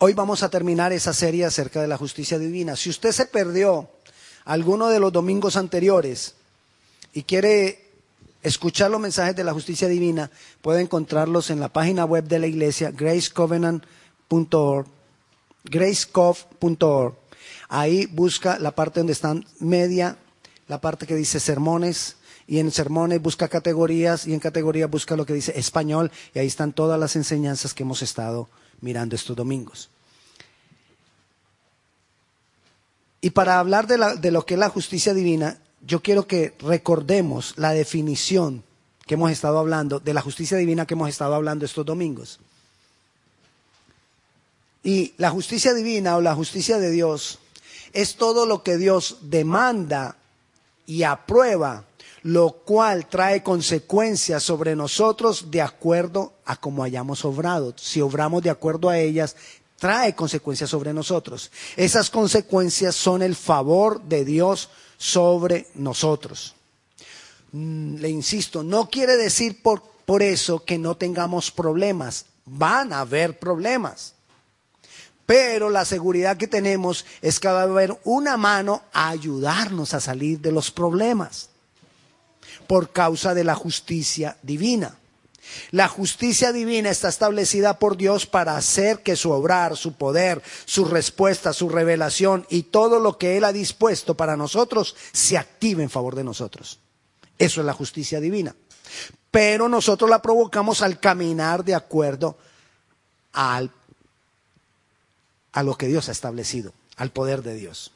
Hoy vamos a terminar esa serie acerca de la justicia divina. Si usted se perdió alguno de los domingos anteriores y quiere escuchar los mensajes de la justicia divina, puede encontrarlos en la página web de la iglesia, gracecovenant.org, gracecov.org. Ahí busca la parte donde están media, la parte que dice sermones, y en sermones busca categorías, y en categorías busca lo que dice español, y ahí están todas las enseñanzas que hemos estado mirando estos domingos. Y para hablar de, lo que es la justicia divina, yo quiero que recordemos la definición que hemos estado hablando, de la justicia divina que hemos estado hablando estos domingos. Y la justicia divina o la justicia de Dios es todo lo que Dios demanda y aprueba, lo cual trae consecuencias sobre nosotros de acuerdo a cómo hayamos obrado. Si obramos de acuerdo a ellas, trae consecuencias sobre nosotros. Esas consecuencias son el favor de Dios sobre nosotros. Mm, le insisto, no quiere decir por, por eso que no tengamos problemas. Van a haber problemas. Pero la seguridad que tenemos es que va a haber una mano a ayudarnos a salir de los problemas por causa de la justicia divina. La justicia divina está establecida por Dios para hacer que su obrar, su poder, su respuesta, su revelación y todo lo que Él ha dispuesto para nosotros se active en favor de nosotros. Eso es la justicia divina. Pero nosotros la provocamos al caminar de acuerdo a lo que Dios ha establecido, al poder de Dios.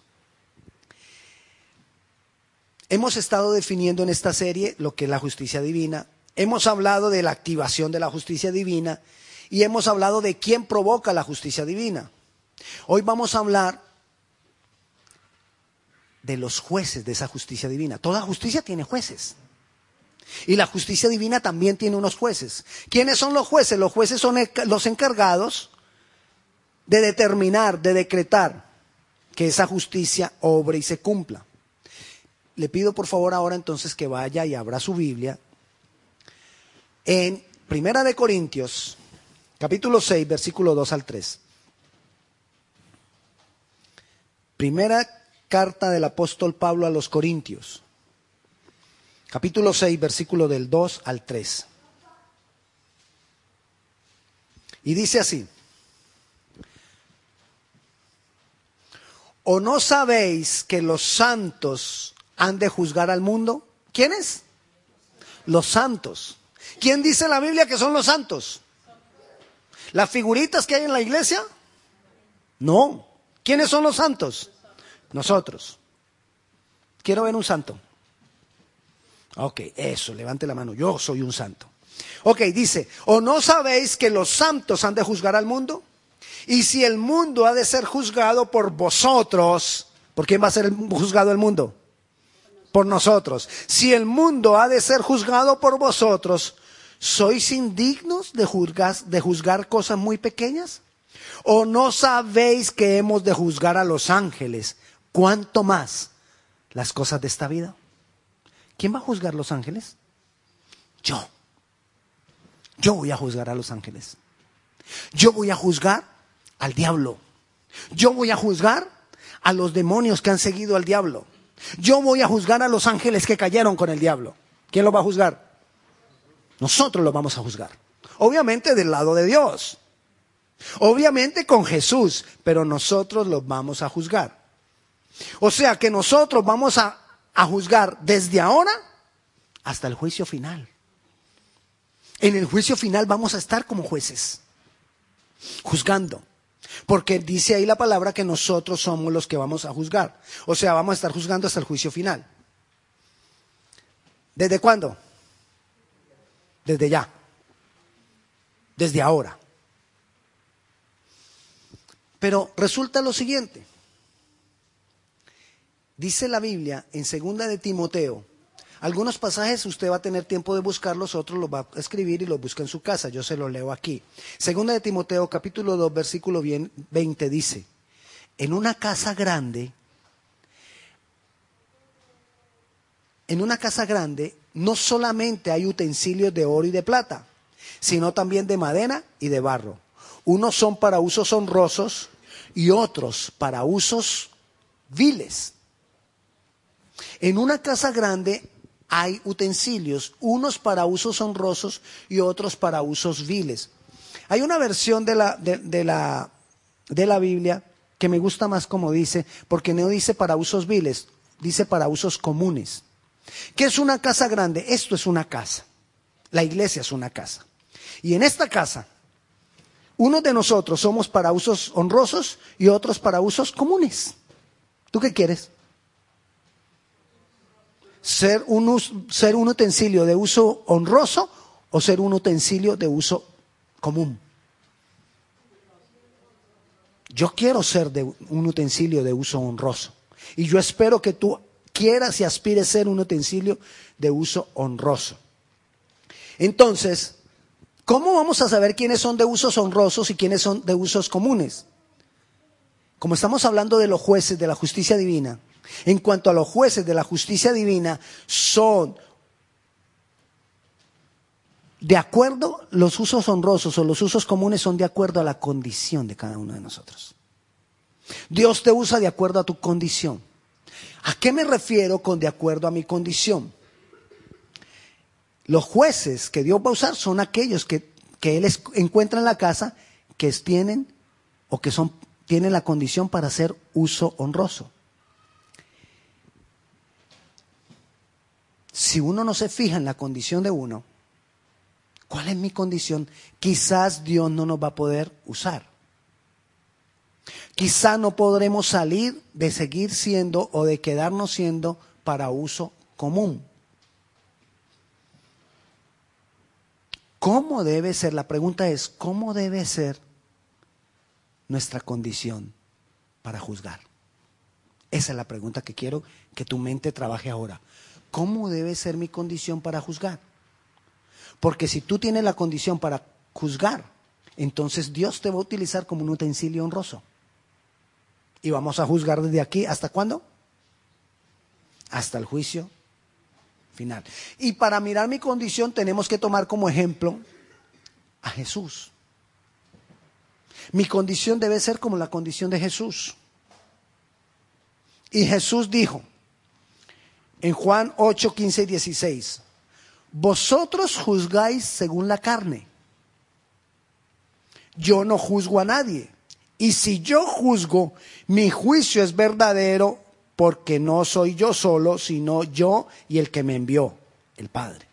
Hemos estado definiendo en esta serie lo que es la justicia divina, Hemos hablado de la activación de la justicia divina y hemos hablado de quién provoca la justicia divina. Hoy vamos a hablar de los jueces de esa justicia divina. Toda justicia tiene jueces. Y la justicia divina también tiene unos jueces. ¿Quiénes son los jueces? Los jueces son los encargados de determinar, de decretar que esa justicia obre y se cumpla. Le pido por favor ahora entonces que vaya y abra su Biblia en Primera de Corintios, capítulo 6, versículo 2 al 3. Primera carta del apóstol Pablo a los Corintios, capítulo 6, versículo del 2 al 3. Y dice así, ¿o no sabéis que los santos han de juzgar al mundo? ¿Quiénes? Los santos. ¿Quién dice en la Biblia que son los santos? ¿Las figuritas que hay en la iglesia? No. ¿Quiénes son los santos? Nosotros. Quiero ver un santo. Ok, eso, levante la mano. Yo soy un santo. Ok, dice, ¿o no sabéis que los santos han de juzgar al mundo? Y si el mundo ha de ser juzgado por vosotros, ¿por quién va a ser juzgado el mundo? Por nosotros. Si el mundo ha de ser juzgado por vosotros, ¿Sois indignos de juzgar, de juzgar cosas muy pequeñas? ¿O no sabéis que hemos de juzgar a los ángeles? ¿Cuánto más las cosas de esta vida? ¿Quién va a juzgar a los ángeles? Yo. Yo voy a juzgar a los ángeles. Yo voy a juzgar al diablo. Yo voy a juzgar a los demonios que han seguido al diablo. Yo voy a juzgar a los ángeles que cayeron con el diablo. ¿Quién lo va a juzgar? Nosotros lo vamos a juzgar. Obviamente del lado de Dios. Obviamente con Jesús, pero nosotros lo vamos a juzgar. O sea que nosotros vamos a, a juzgar desde ahora hasta el juicio final. En el juicio final vamos a estar como jueces, juzgando. Porque dice ahí la palabra que nosotros somos los que vamos a juzgar. O sea, vamos a estar juzgando hasta el juicio final. ¿Desde cuándo? desde ya, desde ahora. Pero resulta lo siguiente. Dice la Biblia en segunda de Timoteo, algunos pasajes usted va a tener tiempo de buscarlos, otros los va a escribir y los busca en su casa. Yo se los leo aquí. Segunda de Timoteo, capítulo 2, versículo 20 dice, en una casa grande, en una casa grande no solamente hay utensilios de oro y de plata, sino también de madera y de barro. Unos son para usos honrosos y otros para usos viles. En una casa grande hay utensilios, unos para usos honrosos y otros para usos viles. Hay una versión de la, de, la, de la Biblia que me gusta más como dice, porque no dice para usos viles, dice para usos comunes. ¿Qué es una casa grande? Esto es una casa. La iglesia es una casa. Y en esta casa, unos de nosotros somos para usos honrosos y otros para usos comunes. ¿Tú qué quieres? ¿Ser un, ser un utensilio de uso honroso o ser un utensilio de uso común? Yo quiero ser de un utensilio de uso honroso. Y yo espero que tú quieras y aspires a ser un utensilio de uso honroso. Entonces, ¿cómo vamos a saber quiénes son de usos honrosos y quiénes son de usos comunes? Como estamos hablando de los jueces de la justicia divina, en cuanto a los jueces de la justicia divina, son de acuerdo, los usos honrosos o los usos comunes son de acuerdo a la condición de cada uno de nosotros. Dios te usa de acuerdo a tu condición. ¿A qué me refiero con de acuerdo a mi condición? Los jueces que Dios va a usar son aquellos que, Él encuentra en la casa que tienen o que son, tienen la condición para hacer uso honroso. Si uno no se fija en la condición de uno, ¿cuál es mi condición? Quizás Dios no nos va a poder usar. Quizá no podremos salir de seguir siendo o de quedarnos siendo para uso común. ¿Cómo debe ser? La pregunta es, ¿cómo debe ser nuestra condición para juzgar? Esa es la pregunta que quiero que tu mente trabaje ahora. ¿Cómo debe ser mi condición para juzgar? Porque si tú tienes la condición para juzgar, entonces Dios te va a utilizar como un utensilio honroso. Y vamos a juzgar desde aquí hasta cuándo? Hasta el juicio final. Y para mirar mi condición tenemos que tomar como ejemplo a Jesús. Mi condición debe ser como la condición de Jesús. Y Jesús dijo en Juan 8, 15 y 16, vosotros juzgáis según la carne. Yo no juzgo a nadie. Y si yo juzgo, mi juicio es verdadero porque no soy yo solo, sino yo y el que me envió, el Padre.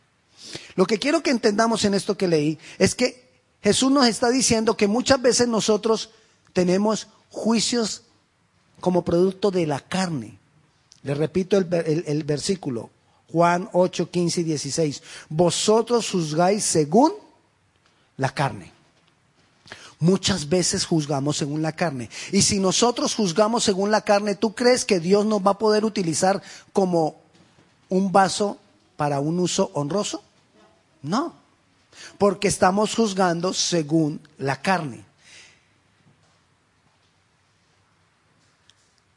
Lo que quiero que entendamos en esto que leí es que Jesús nos está diciendo que muchas veces nosotros tenemos juicios como producto de la carne. Le repito el, el versículo, Juan 8, 15 y 16. Vosotros juzgáis según la carne. Muchas veces juzgamos según la carne. Y si nosotros juzgamos según la carne, ¿tú crees que Dios nos va a poder utilizar como un vaso para un uso honroso? No, porque estamos juzgando según la carne.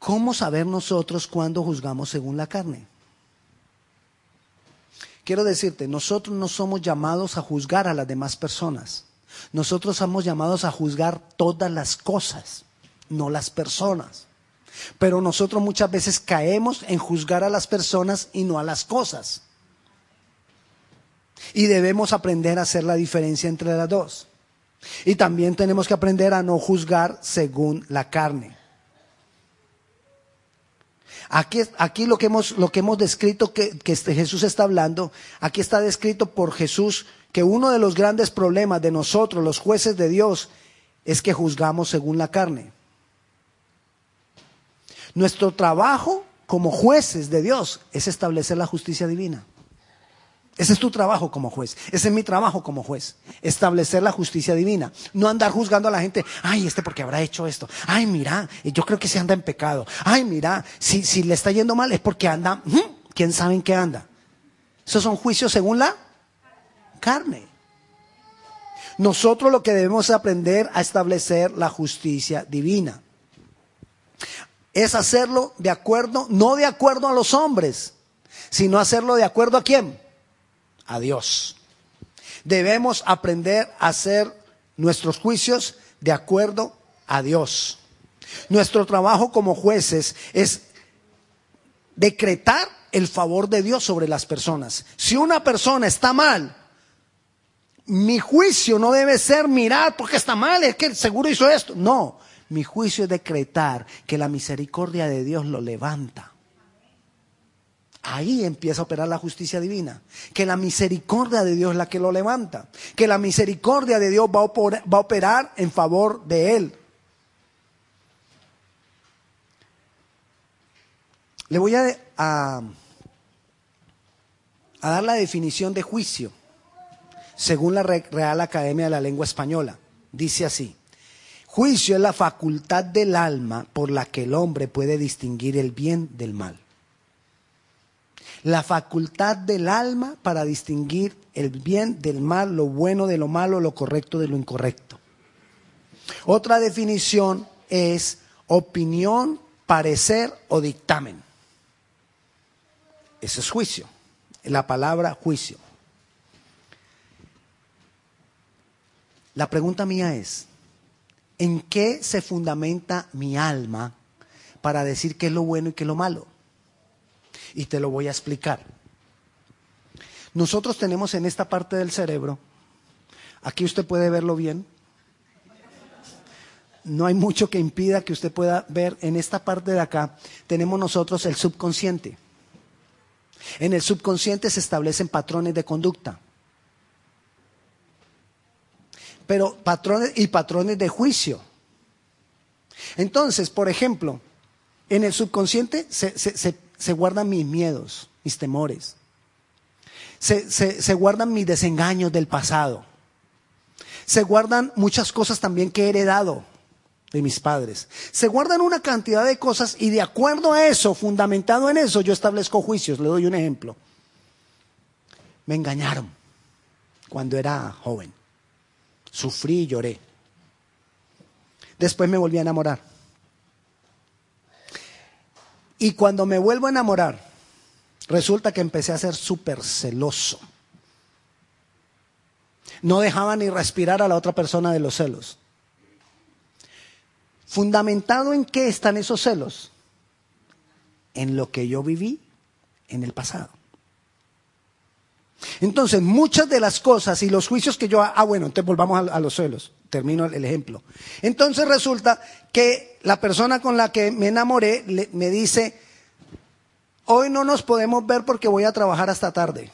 ¿Cómo saber nosotros cuándo juzgamos según la carne? Quiero decirte, nosotros no somos llamados a juzgar a las demás personas. Nosotros somos llamados a juzgar todas las cosas, no las personas. Pero nosotros muchas veces caemos en juzgar a las personas y no a las cosas. Y debemos aprender a hacer la diferencia entre las dos. Y también tenemos que aprender a no juzgar según la carne. Aquí, aquí lo, que hemos, lo que hemos descrito que, que este Jesús está hablando, aquí está descrito por Jesús que uno de los grandes problemas de nosotros, los jueces de Dios, es que juzgamos según la carne. Nuestro trabajo como jueces de Dios es establecer la justicia divina. Ese es tu trabajo como juez. Ese es mi trabajo como juez. Establecer la justicia divina. No andar juzgando a la gente. Ay, este porque habrá hecho esto. Ay, mira, yo creo que se anda en pecado. Ay, mira, si, si le está yendo mal es porque anda. ¿Quién sabe en qué anda? Esos son juicios según la carne. Nosotros lo que debemos aprender a establecer la justicia divina. Es hacerlo de acuerdo, no de acuerdo a los hombres, sino hacerlo de acuerdo a quién? A Dios. Debemos aprender a hacer nuestros juicios de acuerdo a Dios. Nuestro trabajo como jueces es decretar el favor de Dios sobre las personas. Si una persona está mal, mi juicio no debe ser mirar porque está mal, es que seguro hizo esto. No, mi juicio es decretar que la misericordia de Dios lo levanta. Ahí empieza a operar la justicia divina. Que la misericordia de Dios es la que lo levanta. Que la misericordia de Dios va a operar, en favor de él. Le voy a, a, dar la definición de juicio según la Real Academia de la Lengua Española. Dice así, juicio es la facultad del alma por la que el hombre puede distinguir el bien del mal la facultad del alma para distinguir el bien del mal, lo bueno de lo malo, lo correcto de lo incorrecto. Otra definición es opinión, parecer o dictamen. Ese es juicio, la palabra juicio. La pregunta mía es, ¿en qué se fundamenta mi alma para decir qué es lo bueno y qué es lo malo? Y te lo voy a explicar. Nosotros tenemos en esta parte del cerebro, aquí usted puede verlo bien, no hay mucho que impida que usted pueda ver en esta parte de acá, tenemos nosotros el subconsciente. En el subconsciente se establecen patrones de conducta. Pero patrones y patrones de juicio. Entonces, por ejemplo, en el subconsciente se, guardan mis miedos, mis temores. Se, guardan mis desengaños del pasado. Se guardan muchas cosas también que he heredado de mis padres. Se guardan una cantidad de cosas y de acuerdo a eso, fundamentado en eso, yo establezco juicios. Le doy un ejemplo. Me engañaron cuando era joven. Sufrí y lloré. Después me volví a enamorar. Y cuando me vuelvo a enamorar, resulta que empecé a ser súper celoso. No dejaba ni respirar a la otra persona de los celos. ¿Fundamentado en qué están esos celos? En lo que yo viví en el pasado. Entonces, muchas de las cosas y los juicios que yo... Ah, bueno, entonces volvamos a, los celos. Termino el, ejemplo. Entonces resulta que la persona con la que me enamoré me dice, hoy no nos podemos ver porque voy a trabajar hasta tarde.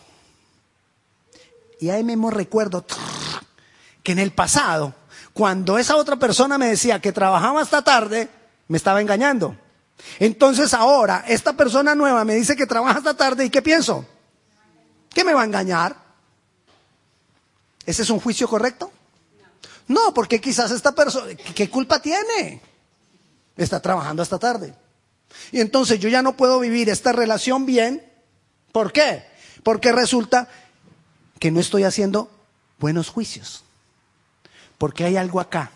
Y ahí mismo recuerdo que en el pasado, cuando esa otra persona me decía que trabajaba hasta tarde, me estaba engañando. Entonces ahora, esta persona nueva me dice que trabaja hasta tarde y ¿qué pienso? ¿Qué me va a engañar? ¿Ese es un juicio correcto? No, porque quizás esta persona, ¿qué culpa tiene? Está trabajando hasta tarde. Y entonces yo ya no puedo vivir esta relación bien. ¿Por qué? Porque resulta que no estoy haciendo buenos juicios. Porque hay algo acá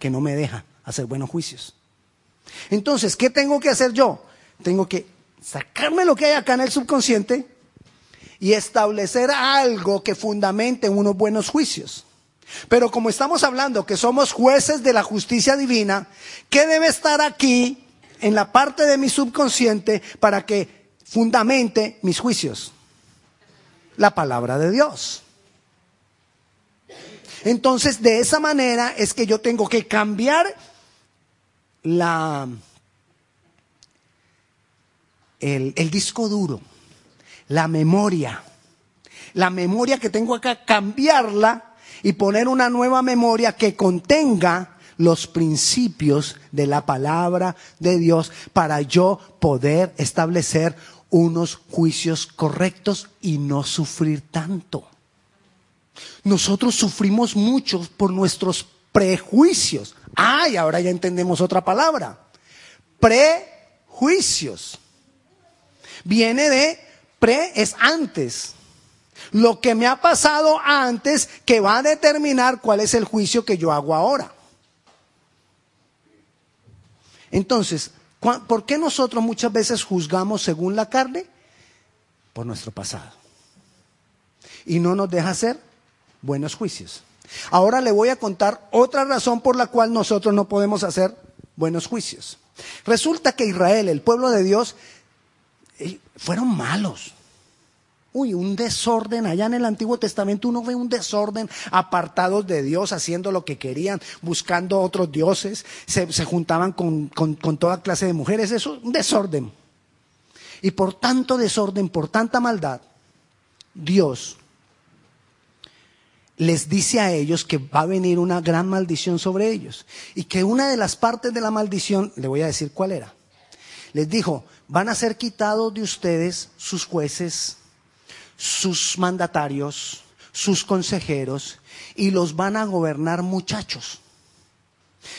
que no me deja hacer buenos juicios. Entonces, ¿qué tengo que hacer yo? Tengo que sacarme lo que hay acá en el subconsciente y establecer algo que fundamente unos buenos juicios. Pero como estamos hablando que somos jueces de la justicia divina, ¿qué debe estar aquí en la parte de mi subconsciente para que fundamente mis juicios? La palabra de Dios. Entonces, de esa manera es que yo tengo que cambiar la, el, el disco duro la memoria. La memoria que tengo acá, cambiarla y poner una nueva memoria que contenga los principios de la palabra de Dios para yo poder establecer unos juicios correctos y no sufrir tanto. Nosotros sufrimos mucho por nuestros prejuicios. Ay, ahora ya entendemos otra palabra. Prejuicios. Viene de Pre es antes. Lo que me ha pasado antes que va a determinar cuál es el juicio que yo hago ahora. Entonces, ¿por qué nosotros muchas veces juzgamos según la carne? Por nuestro pasado. Y no nos deja hacer buenos juicios. Ahora le voy a contar otra razón por la cual nosotros no podemos hacer buenos juicios. Resulta que Israel, el pueblo de Dios, eh, fueron malos. Uy, un desorden. Allá en el Antiguo Testamento uno ve un desorden, apartados de Dios, haciendo lo que querían, buscando otros dioses, se, juntaban con, con toda clase de mujeres. Eso, un desorden. Y por tanto desorden, por tanta maldad, Dios les dice a ellos que va a venir una gran maldición sobre ellos. Y que una de las partes de la maldición, le voy a decir cuál era. Les dijo, van a ser quitados de ustedes sus jueces, sus mandatarios, sus consejeros, y los van a gobernar muchachos.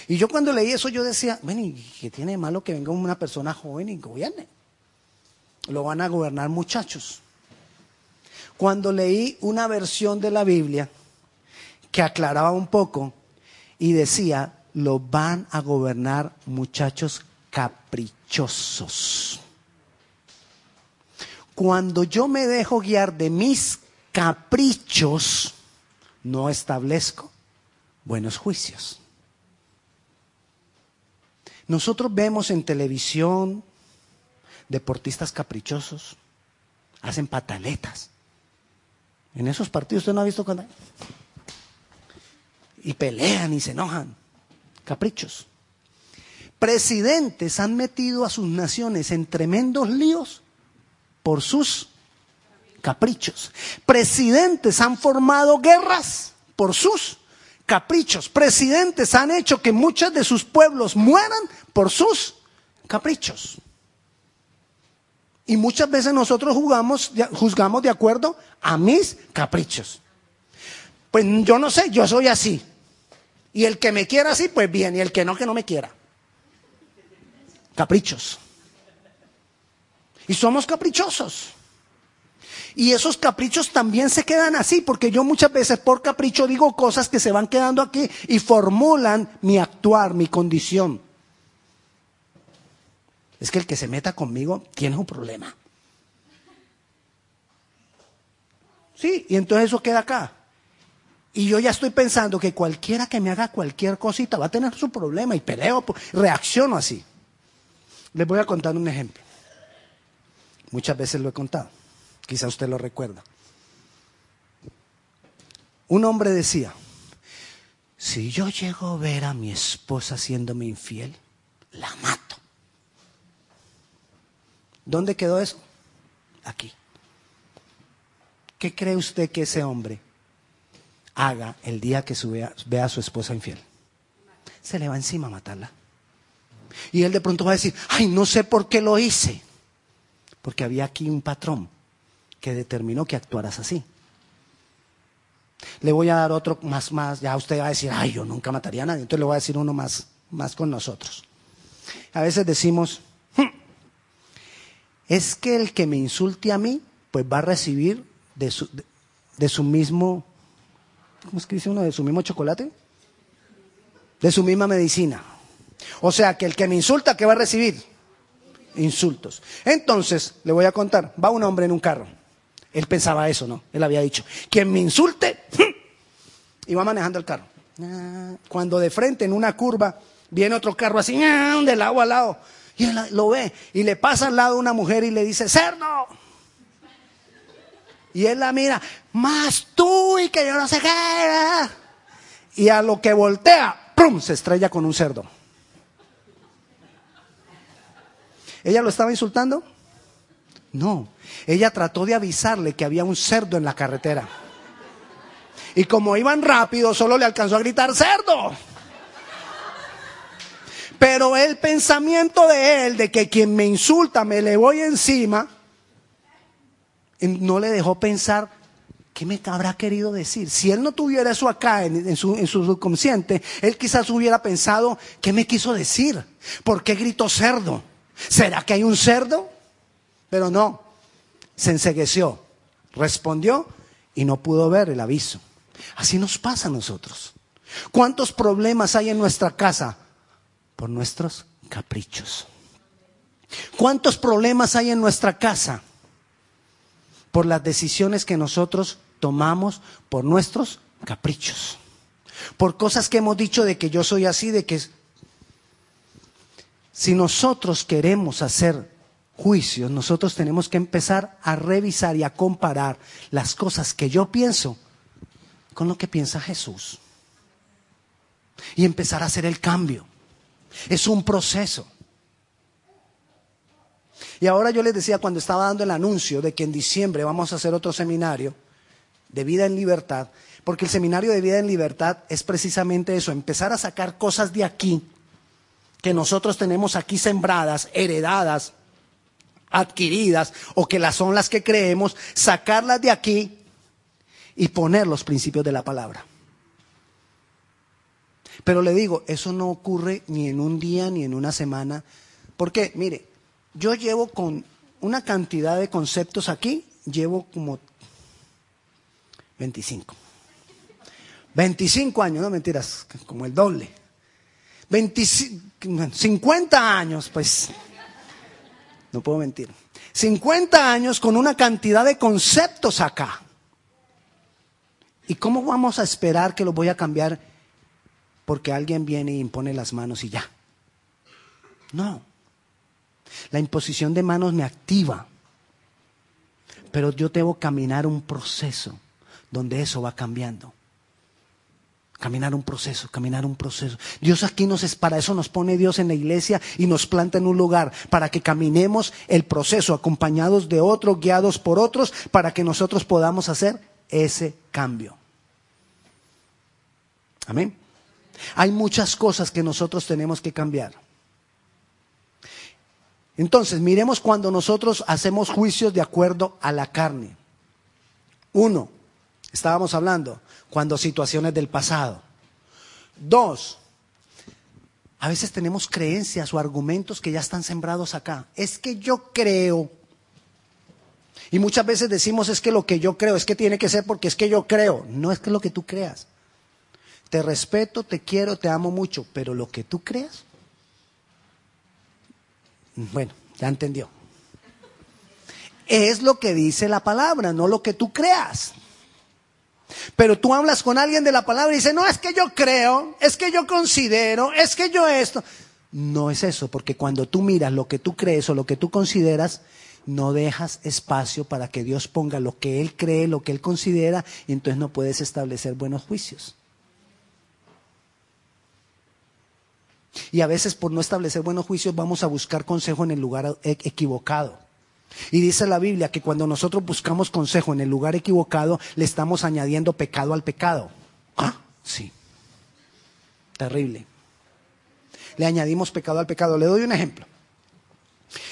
Y yo cuando leí eso yo decía, bueno, ¿y qué tiene de malo que venga una persona joven y gobierne? Lo van a gobernar muchachos. Cuando leí una versión de la Biblia que aclaraba un poco y decía, lo van a gobernar muchachos caprichosos. Cuando yo me dejo guiar de mis caprichos, no establezco buenos juicios. Nosotros vemos en televisión deportistas caprichosos, hacen pataletas. En esos partidos usted no ha visto cuando... Y pelean y se enojan. Caprichos. Presidentes han metido a sus naciones en tremendos líos por sus caprichos. Presidentes han formado guerras por sus caprichos. Presidentes han hecho que muchos de sus pueblos mueran por sus caprichos. Y muchas veces nosotros jugamos, juzgamos de acuerdo a mis caprichos. Pues yo no sé, yo soy así. Y el que me quiera así, pues bien. Y el que no, que no me quiera. Caprichos. Y somos caprichosos. Y esos caprichos también se quedan así, porque yo muchas veces por capricho digo cosas que se van quedando aquí y formulan mi actuar, mi condición. Es que el que se meta conmigo tiene un problema. Sí, y entonces eso queda acá. Y yo ya estoy pensando que cualquiera que me haga cualquier cosita va a tener su problema y peleo, reacciono así. Les voy a contar un ejemplo. Muchas veces lo he contado. Quizá usted lo recuerda. Un hombre decía, si yo llego a ver a mi esposa haciéndome infiel, la mato. ¿Dónde quedó eso? Aquí. ¿Qué cree usted que ese hombre haga el día que vea a su esposa infiel? Se le va encima a matarla. Y él de pronto va a decir, ay, no sé por qué lo hice. Porque había aquí un patrón que determinó que actuaras así. Le voy a dar otro más, más, ya usted va a decir, ay, yo nunca mataría a nadie, entonces le voy a decir uno más, más con nosotros. A veces decimos, hmm, es que el que me insulte a mí, pues va a recibir de su, de, su mismo, ¿cómo es que dice uno? De su mismo chocolate, de su misma medicina. O sea, que el que me insulta, ¿qué va a recibir? Insultos. Entonces, le voy a contar, va un hombre en un carro. Él pensaba eso, ¿no? Él había dicho, quien me insulte, y va manejando el carro. Cuando de frente en una curva viene otro carro así, de lado a lado, y él lo ve, y le pasa al lado una mujer y le dice, cerdo. Y él la mira, más tú y que yo no sé qué. Y a lo que voltea, ¡pum! se estrella con un cerdo. ¿Ella lo estaba insultando? No, ella trató de avisarle que había un cerdo en la carretera. Y como iban rápido, solo le alcanzó a gritar cerdo. Pero el pensamiento de él, de que quien me insulta me le voy encima, no le dejó pensar qué me habrá querido decir. Si él no tuviera eso acá en, su, en su subconsciente, él quizás hubiera pensado, ¿qué me quiso decir? ¿Por qué gritó cerdo? ¿Será que hay un cerdo? Pero no, se ensegueció, respondió y no pudo ver el aviso. Así nos pasa a nosotros. ¿Cuántos problemas hay en nuestra casa? Por nuestros caprichos. ¿Cuántos problemas hay en nuestra casa? Por las decisiones que nosotros tomamos por nuestros caprichos. por cosas que hemos dicho de que yo soy así, de que si nosotros queremos hacer juicios, nosotros tenemos que empezar a revisar y a comparar las cosas que yo pienso con lo que piensa Jesús. Y empezar a hacer el cambio. Es un proceso. Y ahora yo les decía cuando estaba dando el anuncio de que en diciembre vamos a hacer otro seminario de vida en libertad, porque el seminario de vida en libertad es precisamente eso, empezar a sacar cosas de aquí que nosotros tenemos aquí sembradas, heredadas, adquiridas o que las son las que creemos, sacarlas de aquí y poner los principios de la palabra. Pero le digo, eso no ocurre ni en un día ni en una semana, porque mire, yo llevo con una cantidad de conceptos aquí, llevo como 25. 25 años, no mentiras, como el doble. 50 años, pues, no puedo mentir. 50 años con una cantidad de conceptos acá. ¿Y cómo vamos a esperar que los voy a cambiar porque alguien viene y impone las manos y ya? No. La imposición de manos me activa. Pero yo debo caminar un proceso donde eso va cambiando. Caminar un proceso, caminar un proceso. Dios aquí nos es para eso nos pone Dios en la iglesia y nos planta en un lugar para que caminemos el proceso acompañados de otros, guiados por otros, para que nosotros podamos hacer ese cambio. Amén. Hay muchas cosas que nosotros tenemos que cambiar. Entonces, miremos cuando nosotros hacemos juicios de acuerdo a la carne. Uno, estábamos hablando, cuando situaciones del pasado. Dos, a veces tenemos creencias o argumentos que ya están sembrados acá. Es que yo creo. Y muchas veces decimos es que lo que yo creo, es que tiene que ser porque es que yo creo. No es que lo que tú creas. Te respeto, te quiero, te amo mucho, pero lo que tú creas, bueno, ya entendió. Es lo que dice la palabra, no lo que tú creas. Pero tú hablas con alguien de la palabra y dice, no, es que yo creo, es que yo considero, es que yo esto. No es eso, porque cuando tú miras lo que tú crees o lo que tú consideras, no dejas espacio para que Dios ponga lo que Él cree, lo que Él considera, y entonces no puedes establecer buenos juicios. Y a veces por no establecer buenos juicios vamos a buscar consejo en el lugar e-, equivocado. Y dice la Biblia que cuando nosotros buscamos consejo en el lugar equivocado, le estamos añadiendo pecado al pecado. Ah, sí. Terrible. Le añadimos pecado al pecado. Le doy un ejemplo.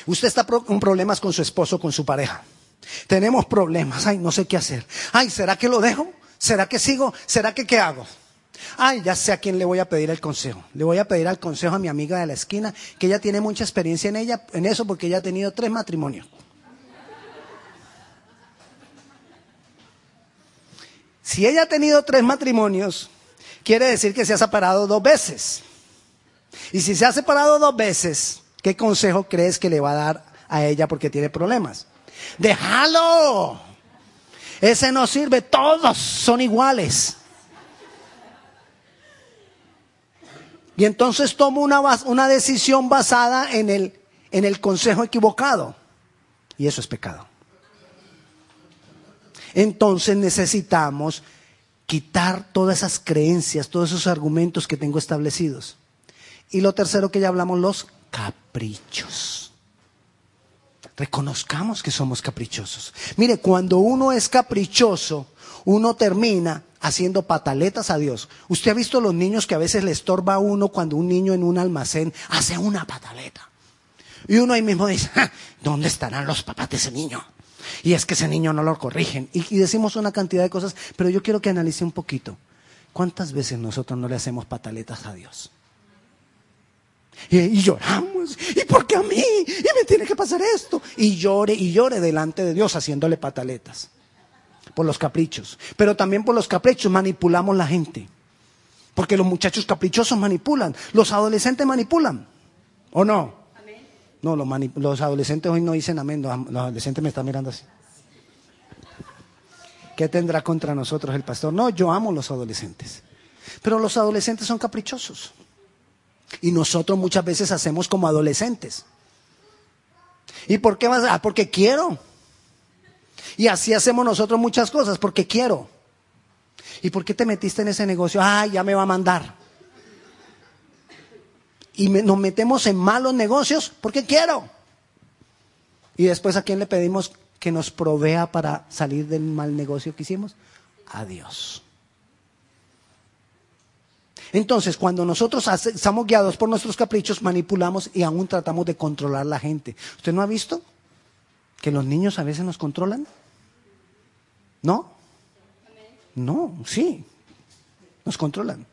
Usted está con problemas con su esposo, con su pareja. Tenemos problemas. Ay, no sé qué hacer. Ay, ¿será que lo dejo? ¿Será que sigo? ¿Será que qué hago? Ay, ya sé a quién le voy a pedir el consejo. Le voy a pedir al consejo a mi amiga de la esquina, que ella tiene mucha experiencia en ella, en eso, porque ella ha tenido tres matrimonios. Si ella ha tenido tres matrimonios, quiere decir que se ha separado dos veces. Y si se ha separado dos veces, ¿qué consejo crees que le va a dar a ella porque tiene problemas? Déjalo. Ese no sirve, todos son iguales. Y entonces tomo una, una decisión basada en el, en el consejo equivocado. Y eso es pecado entonces necesitamos quitar todas esas creencias, todos esos argumentos que tengo establecidos. Y lo tercero que ya hablamos, los caprichos. Reconozcamos que somos caprichosos. Mire, cuando uno es caprichoso, uno termina haciendo pataletas a Dios. Usted ha visto los niños que a veces le estorba a uno cuando un niño en un almacén hace una pataleta. Y uno ahí mismo dice, ¿dónde estarán los papás de ese niño? Y es que ese niño no lo corrigen. Y, decimos una cantidad de cosas, pero yo quiero que analice un poquito. ¿Cuántas veces nosotros no le hacemos pataletas a Dios? Y, lloramos. ¿Y por qué a mí? Y me tiene que pasar esto. Y llore y llore delante de Dios haciéndole pataletas. Por los caprichos. Pero también por los caprichos manipulamos la gente. Porque los muchachos caprichosos manipulan. Los adolescentes manipulan. ¿O no? No, los, adolescentes hoy no dicen amén, los, adolescentes me están mirando así. ¿Qué tendrá contra nosotros el pastor? No, yo amo los adolescentes. Pero los adolescentes son caprichosos. Y nosotros muchas veces hacemos como adolescentes. ¿Y por qué vas? Ah, porque quiero. Y así hacemos nosotros muchas cosas, porque quiero. ¿Y por qué te metiste en ese negocio? Ah, ya me va a mandar. Y nos metemos en malos negocios porque quiero. Y después a quién le pedimos que nos provea para salir del mal negocio que hicimos? A Dios. Entonces, cuando nosotros estamos guiados por nuestros caprichos, manipulamos y aún tratamos de controlar la gente. ¿Usted no ha visto que los niños a veces nos controlan? ¿No? No, sí, nos controlan.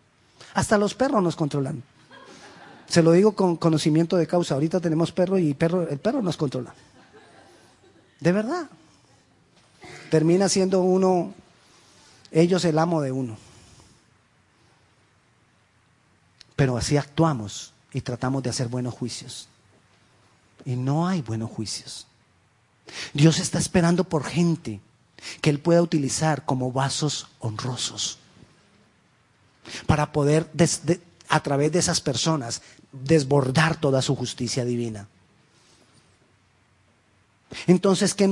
Hasta los perros nos controlan. Se lo digo con conocimiento de causa. Ahorita tenemos perro y perro, el perro nos controla. De verdad. Termina siendo uno, ellos el amo de uno. Pero así actuamos y tratamos de hacer buenos juicios. Y no hay buenos juicios. Dios está esperando por gente que Él pueda utilizar como vasos honrosos para poder, a través de esas personas, desbordar toda su justicia divina. Entonces, ¿qué,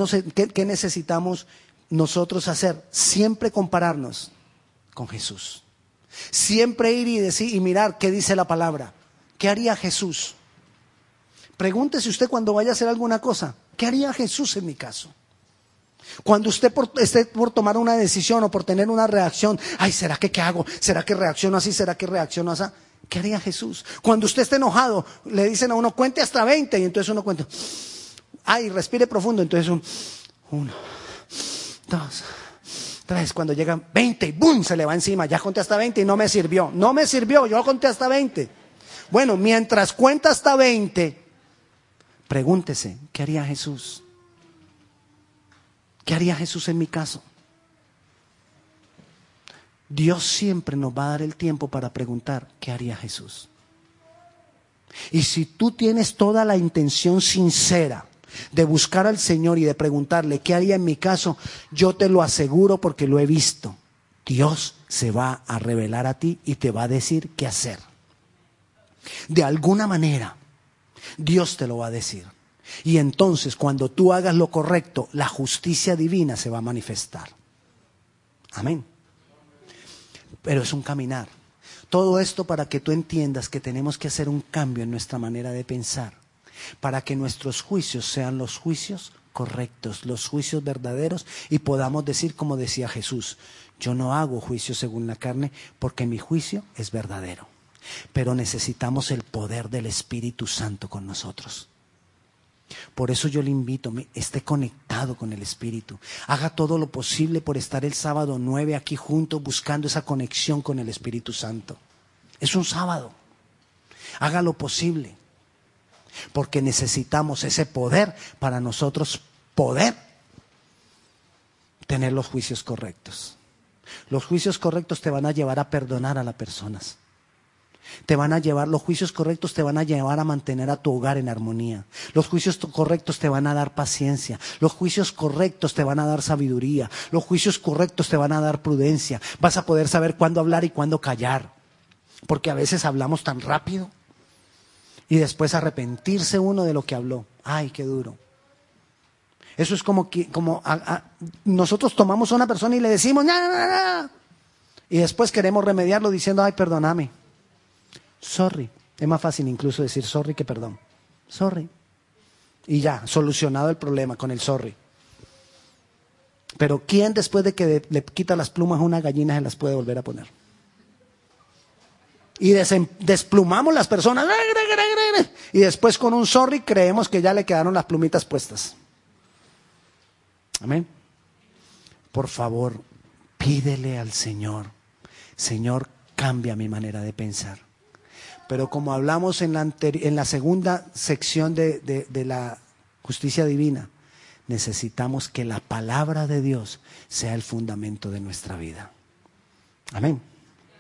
¿qué, necesitamos nosotros hacer? Siempre compararnos con Jesús. Siempre ir y decir y mirar qué dice la palabra. ¿Qué haría Jesús? Pregúntese usted cuando vaya a hacer alguna cosa, ¿qué haría Jesús en mi caso? Cuando usted esté por tomar una decisión o por tener una reacción, ay, ¿será que qué hago? ¿Será que reacciono así? ¿Será que reacciono así? ¿Qué haría Jesús? Cuando usted esté enojado, le dicen a uno, cuente hasta 20 y entonces uno cuenta, ay, respire profundo, entonces un, uno, dos, tres, cuando llegan 20 y ¡boom! se le va encima, ya conté hasta 20 y no me sirvió, no me sirvió, yo conté hasta 20. Bueno, mientras cuenta hasta 20, pregúntese, ¿qué haría Jesús? ¿Qué haría Jesús en mi caso? Dios siempre nos va a dar el tiempo para preguntar, ¿qué haría Jesús? Y si tú tienes toda la intención sincera de buscar al Señor y de preguntarle, ¿qué haría en mi caso? Yo te lo aseguro porque lo he visto. Dios se va a revelar a ti y te va a decir qué hacer. De alguna manera, Dios te lo va a decir. Y entonces cuando tú hagas lo correcto, la justicia divina se va a manifestar. Amén. Pero es un caminar. Todo esto para que tú entiendas que tenemos que hacer un cambio en nuestra manera de pensar, para que nuestros juicios sean los juicios correctos, los juicios verdaderos y podamos decir como decía Jesús, yo no hago juicio según la carne porque mi juicio es verdadero. Pero necesitamos el poder del Espíritu Santo con nosotros. Por eso yo le invito, esté conectado con el Espíritu. Haga todo lo posible por estar el sábado 9 aquí juntos buscando esa conexión con el Espíritu Santo. Es un sábado. Haga lo posible. Porque necesitamos ese poder para nosotros poder tener los juicios correctos. Los juicios correctos te van a llevar a perdonar a las personas. Te van a llevar, los juicios correctos te van a llevar a mantener a tu hogar en armonía. Los juicios correctos te van a dar paciencia. Los juicios correctos te van a dar sabiduría. Los juicios correctos te van a dar prudencia. Vas a poder saber cuándo hablar y cuándo callar. Porque a veces hablamos tan rápido. Y después arrepentirse uno de lo que habló. Ay, qué duro. Eso es como que como nosotros tomamos a una persona y le decimos, y después queremos remediarlo diciendo, ay, perdóname. Sorry. Es más fácil incluso decir sorry que perdón. Sorry. Y ya, solucionado el problema con el sorry. Pero ¿quién después de que le quita las plumas a una gallina se las puede volver a poner? Y desplumamos las personas. Y después con un sorry creemos que ya le quedaron las plumitas puestas. Amén. Por favor, pídele al Señor. Señor, cambia mi manera de pensar. Pero como hablamos en la, en la segunda sección de, de la justicia divina, necesitamos que la palabra de Dios sea el fundamento de nuestra vida. Amén.